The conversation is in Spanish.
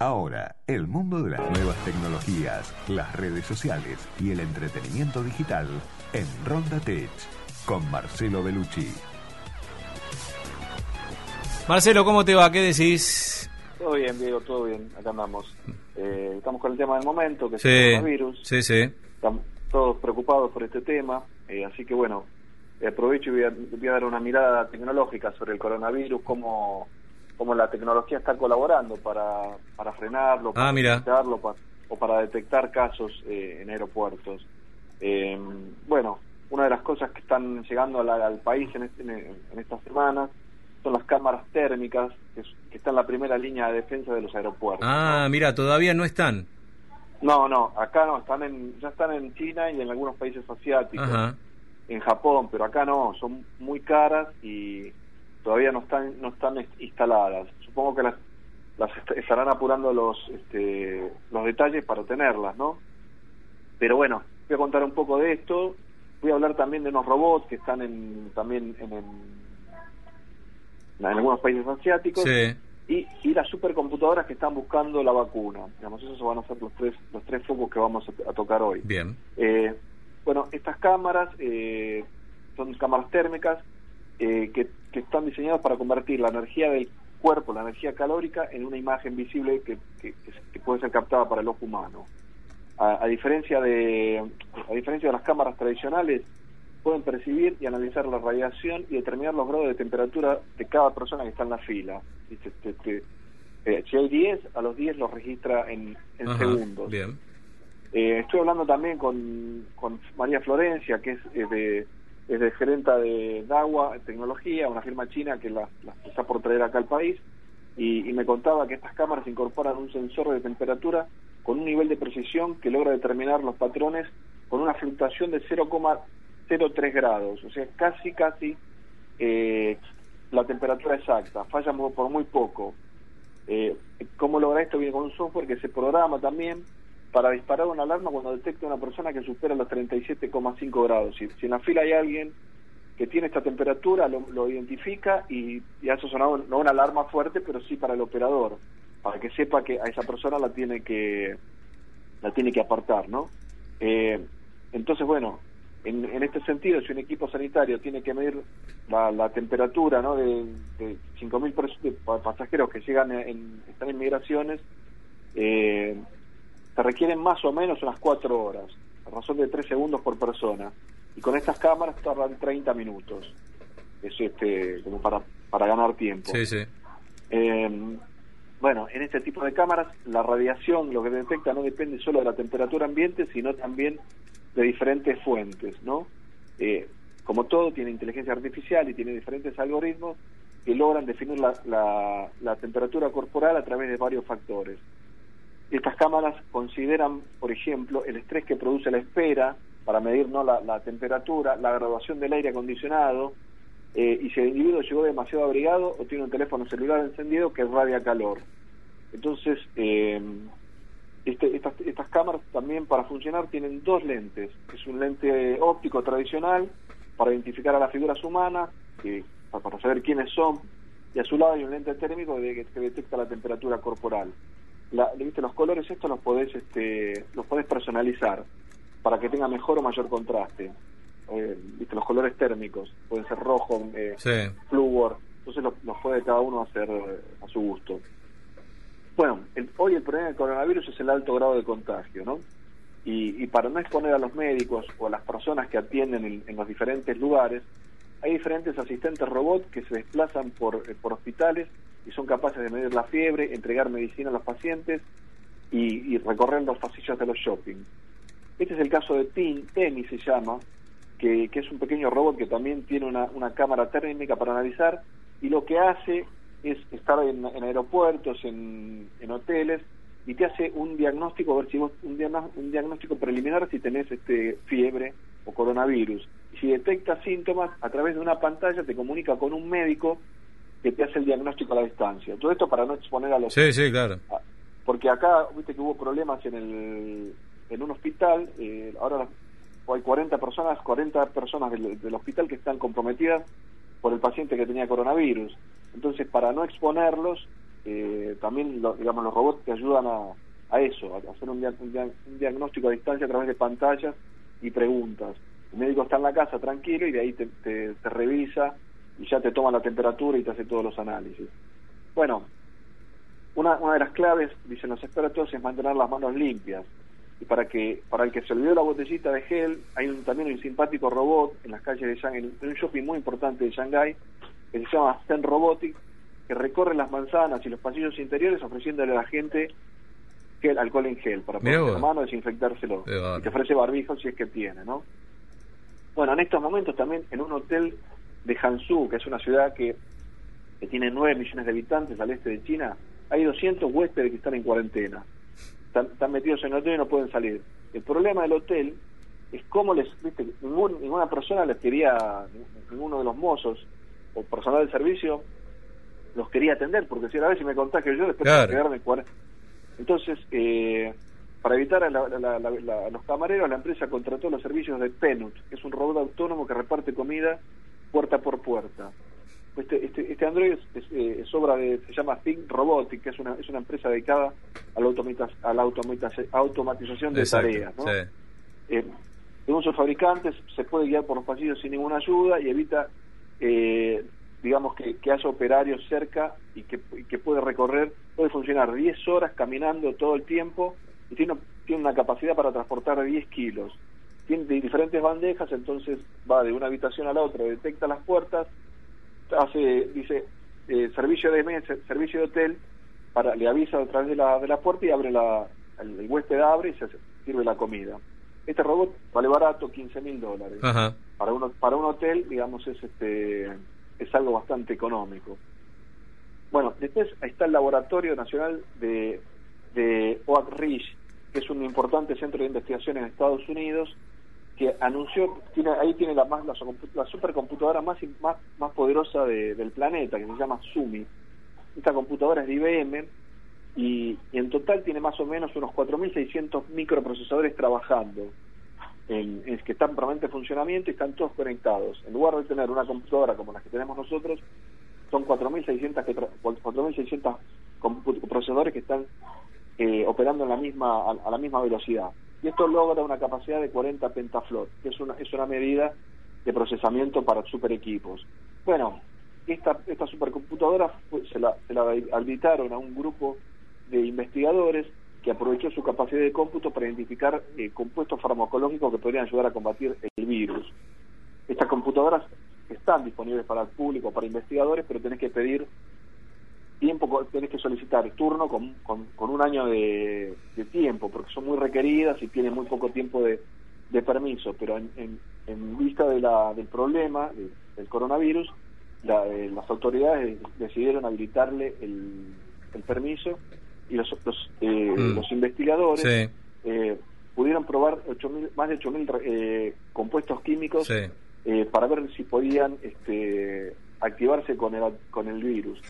Ahora, el mundo de las nuevas tecnologías, las redes sociales y el entretenimiento digital en Ronda Tech con Marcelo Bellucci. Marcelo, ¿cómo te va? ¿Qué decís? Todo bien, Diego, todo bien. Acá andamos. Eh, estamos con el tema del momento, que es Sí, el coronavirus. sí, sí. Estamos todos preocupados por este tema. eh, así que, bueno, aprovecho y voy a, voy a dar una mirada tecnológica sobre el coronavirus, cómo, cómo la tecnología está colaborando para, para frenarlo, para Ah, detectarlo, o para detectar casos eh, en aeropuertos. Eh, bueno, una de las cosas que están llegando a la- al país en, este- en- en estas semanas son las cámaras térmicas, que, que están en la primera línea de defensa de los aeropuertos. Ah, mira, todavía no están. No, no, acá no, están en, ya están en China y en algunos países asiáticos, Ajá. en Japón, pero acá no, son muy caras y todavía no están no están est- instaladas. Supongo que las, las est- estarán apurando los este, los detalles para tenerlas, ¿no? Pero bueno, voy a contar un poco de esto. Voy a hablar también de unos robots que están en, también en, en, en algunos países asiáticos Sí. y, y las supercomputadoras que están buscando la vacuna. Digamos, esos van a ser los tres, los tres focos que vamos a, a tocar hoy. Bien. Eh, bueno, estas cámaras eh, son cámaras térmicas eh, que, que están diseñadas para convertir la energía del cuerpo, la energía calórica, en una imagen visible que, que- puede ser captada para el ojo humano. A, a diferencia de a diferencia de las cámaras tradicionales, pueden percibir y analizar la radiación y determinar los grados de temperatura de cada persona que está en la fila. Dice, te- te- eh, si hay 10, a los 10 los registra en, en Ajá, segundos. Bien. Eh, estoy hablando también con, con María Florencia, que es, eh, de, es de gerenta de DAWA Tecnología, una firma china que la, la está por traer acá al país, y, me contaba que estas cámaras incorporan un sensor de temperatura con un nivel de precisión que logra determinar los patrones con una fluctuación de 0,03 grados, o sea, casi, casi eh, la temperatura exacta, falla por muy poco. Eh, ¿Cómo logra esto? Viene con un software que se programa también para disparar una alarma cuando detecta una persona que supera los 37,5 grados. Si, si en la fila hay alguien que tiene esta temperatura, lo, identifica y, y hace sonar un- no una alarma fuerte, pero sí para el operador, para que sepa que a esa persona la tiene que la tiene que apartar, ¿no? Eh, entonces, bueno, en, en este sentido, si un equipo sanitario tiene que medir la, la temperatura ¿no? de, de 5.000 pers- de pa- pasajeros que llegan en, están en migraciones, eh, se requieren más o menos unas 4 horas, a razón de 3 segundos por persona. Y con estas cámaras tardan 30 minutos. Es este, como para, para ganar tiempo. Sí, sí. Eh, bueno, en este tipo de cámaras la radiación lo que detecta no depende solo de la temperatura ambiente, sino también de diferentes fuentes, ¿no? Eh, como todo, tiene inteligencia artificial y tiene diferentes algoritmos que logran definir la, la- la temperatura corporal a través de varios factores. Estas cámaras consideran, por ejemplo, el estrés que produce la espera para medir ¿no? la, la temperatura, la graduación del aire acondicionado, eh, y si el individuo llegó demasiado abrigado o tiene un teléfono celular encendido que irradia calor. Entonces, eh, este- estas, estas cámaras también para funcionar tienen dos lentes. Es un lente óptico tradicional para identificar a las figuras humanas, que- pa- para saber quiénes son, y a su lado hay un lente térmico que detecta la temperatura corporal. La, ¿viste? Los colores estos los podés, este, los podés personalizar para que tenga mejor o mayor contraste. Eh, ¿viste? Los colores térmicos pueden ser rojo, eh, Sí. flúor, entonces los, los puede cada uno hacer eh, a su gusto. Bueno, el- hoy el problema del coronavirus es el alto grado de contagio, ¿no? Y, y para no exponer a los médicos o a las personas que atienden en, en los diferentes lugares, hay diferentes asistentes robots que se desplazan por, eh, por hospitales y son capaces de medir la fiebre, entregar medicina a los pacientes y, recorrer los pasillos de los shopping. Este es el caso de Tim, Temi se llama, que, que es un pequeño robot que también tiene una, cámara térmica para analizar y lo que hace es estar en, aeropuertos, en, hoteles y te hace un diagnóstico, a ver si vos, un, diagnóstico preliminar si tenés este fiebre o coronavirus. Si detecta síntomas, a través de una pantalla te comunica con un médico que te hace el diagnóstico a la distancia. Todo esto para no exponer a los Sí, sí, claro. Porque acá, viste que hubo problemas en el en un hospital, eh, ahora hay 40 personas, 40 personas del, del hospital que están comprometidas por el paciente que tenía coronavirus. Entonces, para no exponerlos, eh, también digamos los robots te ayudan a, a eso, a hacer un, diagnóstico a distancia a través de pantallas y preguntas. El médico está en la casa tranquilo y de ahí te, te, revisa y ya te toma la temperatura y te hace todos los análisis. Bueno, una, una de las claves, dicen los expertos, es mantener las manos limpias. Y para que para el que se olvidó la botellita de gel, hay un, también un simpático robot en las calles de Shanghai, en un shopping muy importante de Shanghái, que se llama Zen Robotic, que recorre las manzanas y los pasillos interiores ofreciéndole a la gente gel, alcohol en gel para poner la mano, desinfectárselo. Y te ofrece barbijo si es que tiene, ¿no? Bueno, en estos momentos también en un hotel de Hansu, que es una ciudad que, que tiene 9 millones de habitantes al este de China, hay 200 huéspedes que están en cuarentena. Están, metidos en el hotel y no pueden salir. El problema del hotel es cómo les, viste, ninguna persona les quería, ninguno de los mozos o personal del servicio los quería atender, porque si a ver si me contagio yo después de quedarme en cuarentena entonces, eh, para evitar a, los camareros, la empresa contrató los servicios de Penut, que es un robot autónomo que reparte comida puerta por puerta. Este, este, este Android es, eh, obra de, se llama Think Robotic, que es una, es una empresa dedicada a la, a la automatización de tareas. ¿no? Eh, según sus fabricantes, se puede guiar por los pasillos sin ninguna ayuda y evita eh, digamos que, que haya operarios cerca y que, que, puede recorrer, puede funcionar 10 horas caminando todo el tiempo y tiene, tiene una capacidad para transportar 10 kilos. Tiene diferentes bandejas, entonces va de una habitación a la otra, detecta las puertas, hace, dice, eh, servicio de mesa, servicio de hotel, para, le avisa a través de la, de la puerta y abre la, el, huésped abre y se sirve la comida. Este robot vale barato, 15 mil dólares. Para, uno, para un hotel, digamos, es este es algo bastante económico. Bueno, después está el Laboratorio Nacional de, de Oak Ridge, que es un importante centro de investigación en Estados Unidos, que anunció, tiene, ahí tiene la, más, la, supercomputadora más, más, más poderosa del planeta, que se llama Sumi. Esta computadora es de IBM y, en total tiene más o menos unos 4.600 microprocesadores trabajando en, que están permanente en funcionamiento y están todos conectados. En lugar de tener una computadora como la que tenemos nosotros, son 4.600 procesadores que están eh, operando en la misma, a, la misma velocidad. Y esto logra una capacidad de 40 pentaflot, que es una, es una medida de procesamiento para super equipos. Bueno, esta, esta supercomputadora se la, se la habilitaron a un grupo de investigadores que aprovechó su capacidad de cómputo para identificar eh, compuestos farmacológicos que podrían ayudar a combatir el virus. Estas computadoras están disponibles para el público, para investigadores, pero tenés que pedir tiempo, tenés que solicitar turno con, con, un año de, tiempo, porque son muy requeridas y tienen muy poco tiempo de, permiso, pero en, en, vista de la, del problema del coronavirus, eh, las autoridades decidieron habilitarle el, el permiso y los, los, eh, mm. los investigadores eh, pudieron probar más de 8.000 eh, compuestos químicos eh, para ver si podían este, activarse con el, con el virus.